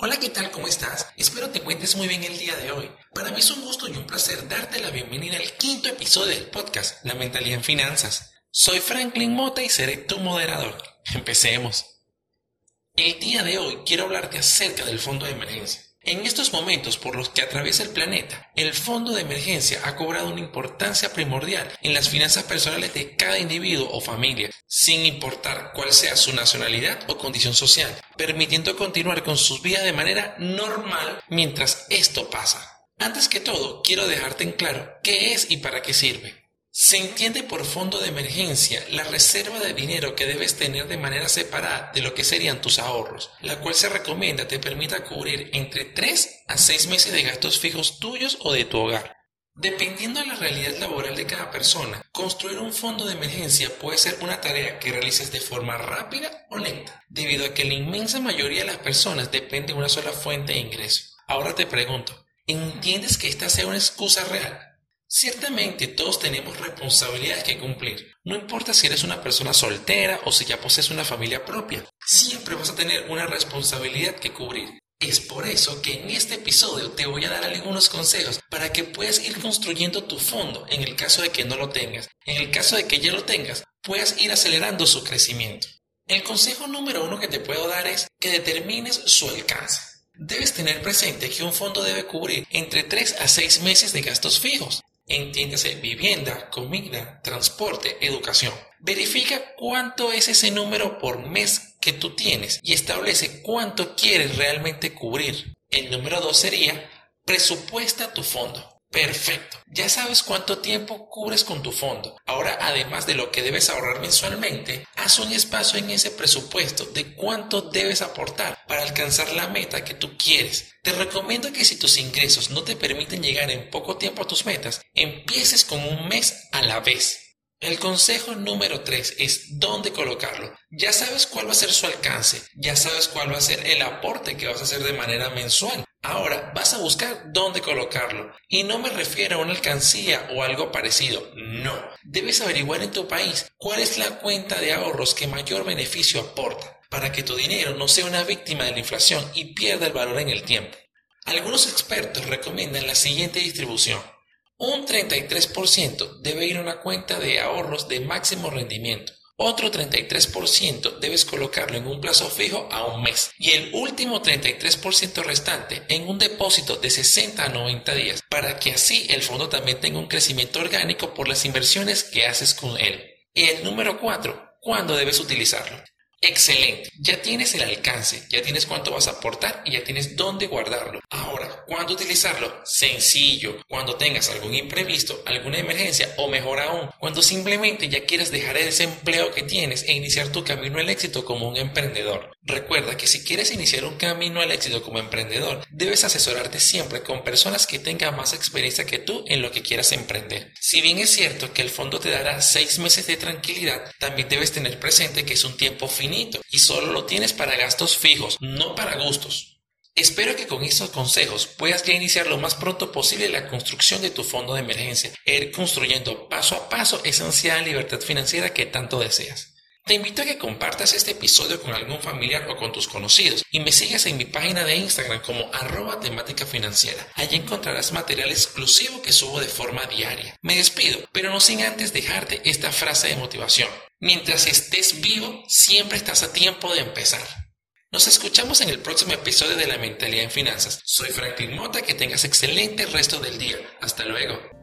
Hola, ¿qué tal? ¿Cómo estás? Espero te encuentres muy bien el día de hoy. Para mí es un gusto y un placer darte la bienvenida al quinto episodio del podcast La Mentalidad en Finanzas. Soy Franklin Mota y seré tu moderador. Empecemos. El día de hoy quiero hablarte acerca del fondo de emergencia. En estos momentos por los que atraviesa el planeta, el fondo de emergencia ha cobrado una importancia primordial en las finanzas personales de cada individuo o familia, sin importar cuál sea su nacionalidad o condición social, permitiendo continuar con sus vidas de manera normal mientras esto pasa. Antes que todo, quiero dejarte en claro qué es y para qué sirve. Se entiende por fondo de emergencia la reserva de dinero que debes tener de manera separada de lo que serían tus ahorros, la cual se recomienda te permita cubrir entre 3 a 6 meses de gastos fijos tuyos o de tu hogar. Dependiendo de la realidad laboral de cada persona, construir un fondo de emergencia puede ser una tarea que realices de forma rápida o lenta, debido a que la inmensa mayoría de las personas depende de una sola fuente de ingreso. Ahora te pregunto, ¿entiendes que esta sea una excusa real? Ciertamente todos tenemos responsabilidades que cumplir. No importa si eres una persona soltera o si ya posees una familia propia. Siempre vas a tener una responsabilidad que cubrir. Es por eso que en este episodio te voy a dar algunos consejos para que puedas ir construyendo tu fondo en el caso de que no lo tengas. En el caso de que ya lo tengas, puedas ir acelerando su crecimiento. El consejo número uno que te puedo dar es que determines su alcance. Debes tener presente que un fondo debe cubrir entre 3 a 6 meses de gastos fijos. Entiéndase vivienda, comida, transporte, educación. Verifica cuánto es ese número por mes que tú tienes y establece cuánto quieres realmente cubrir. El número 2 sería presupuesta tu fondo. Perfecto. Ya sabes cuánto tiempo cubres con tu fondo. Ahora, además de lo que debes ahorrar mensualmente, haz un espacio en ese presupuesto de cuánto debes aportar para alcanzar la meta que tú quieres. Te recomiendo que si tus ingresos no te permiten llegar en poco tiempo a tus metas, empieces con un mes a la vez. El consejo número 3 es dónde colocarlo. Ya sabes cuál va a ser su alcance, ya sabes cuál va a ser el aporte que vas a hacer de manera mensual. Ahora vas a buscar dónde colocarlo. Y no me refiero a una alcancía o algo parecido. No. Debes averiguar en tu país cuál es la cuenta de ahorros que mayor beneficio aporta, para que tu dinero no sea una víctima de la inflación y pierda el valor en el tiempo. Algunos expertos recomiendan la siguiente distribución. Un 33% debe ir a una cuenta de ahorros de máximo rendimiento. Otro 33% debes colocarlo en un plazo fijo a un mes y el último 33% restante en un depósito de 60 a 90 días para que así el fondo también tenga un crecimiento orgánico por las inversiones que haces con él. Y el número 4, ¿cuándo debes utilizarlo? Excelente, ya tienes el alcance, ya tienes cuánto vas a aportar y ya tienes dónde guardarlo. Ahora, ¿cuándo utilizarlo? Sencillo, cuando tengas algún imprevisto, alguna emergencia o mejor aún, cuando simplemente ya quieres dejar ese empleo que tienes e iniciar tu camino al éxito como un emprendedor. Recuerda que si quieres iniciar un camino al éxito como emprendedor, debes asesorarte siempre con personas que tengan más experiencia que tú en lo que quieras emprender. Si bien es cierto que el fondo te dará seis meses de tranquilidad, también debes tener presente que es un tiempo final y solo lo tienes para gastos fijos, no para gustos. Espero que con estos consejos puedas ya iniciar lo más pronto posible la construcción de tu fondo de emergencia e ir construyendo paso a paso esa ansiada libertad financiera que tanto deseas. Te invito a que compartas este episodio con algún familiar o con tus conocidos y me sigas en mi página de Instagram como arroba temática financiera. Allí encontrarás material exclusivo que subo de forma diaria. Me despido, pero no sin antes dejarte esta frase de motivación. Mientras estés vivo, siempre estás a tiempo de empezar. Nos escuchamos en el próximo episodio de La Mentalidad en Finanzas. Soy Franklin Mota, que tengas excelente resto del día. Hasta luego.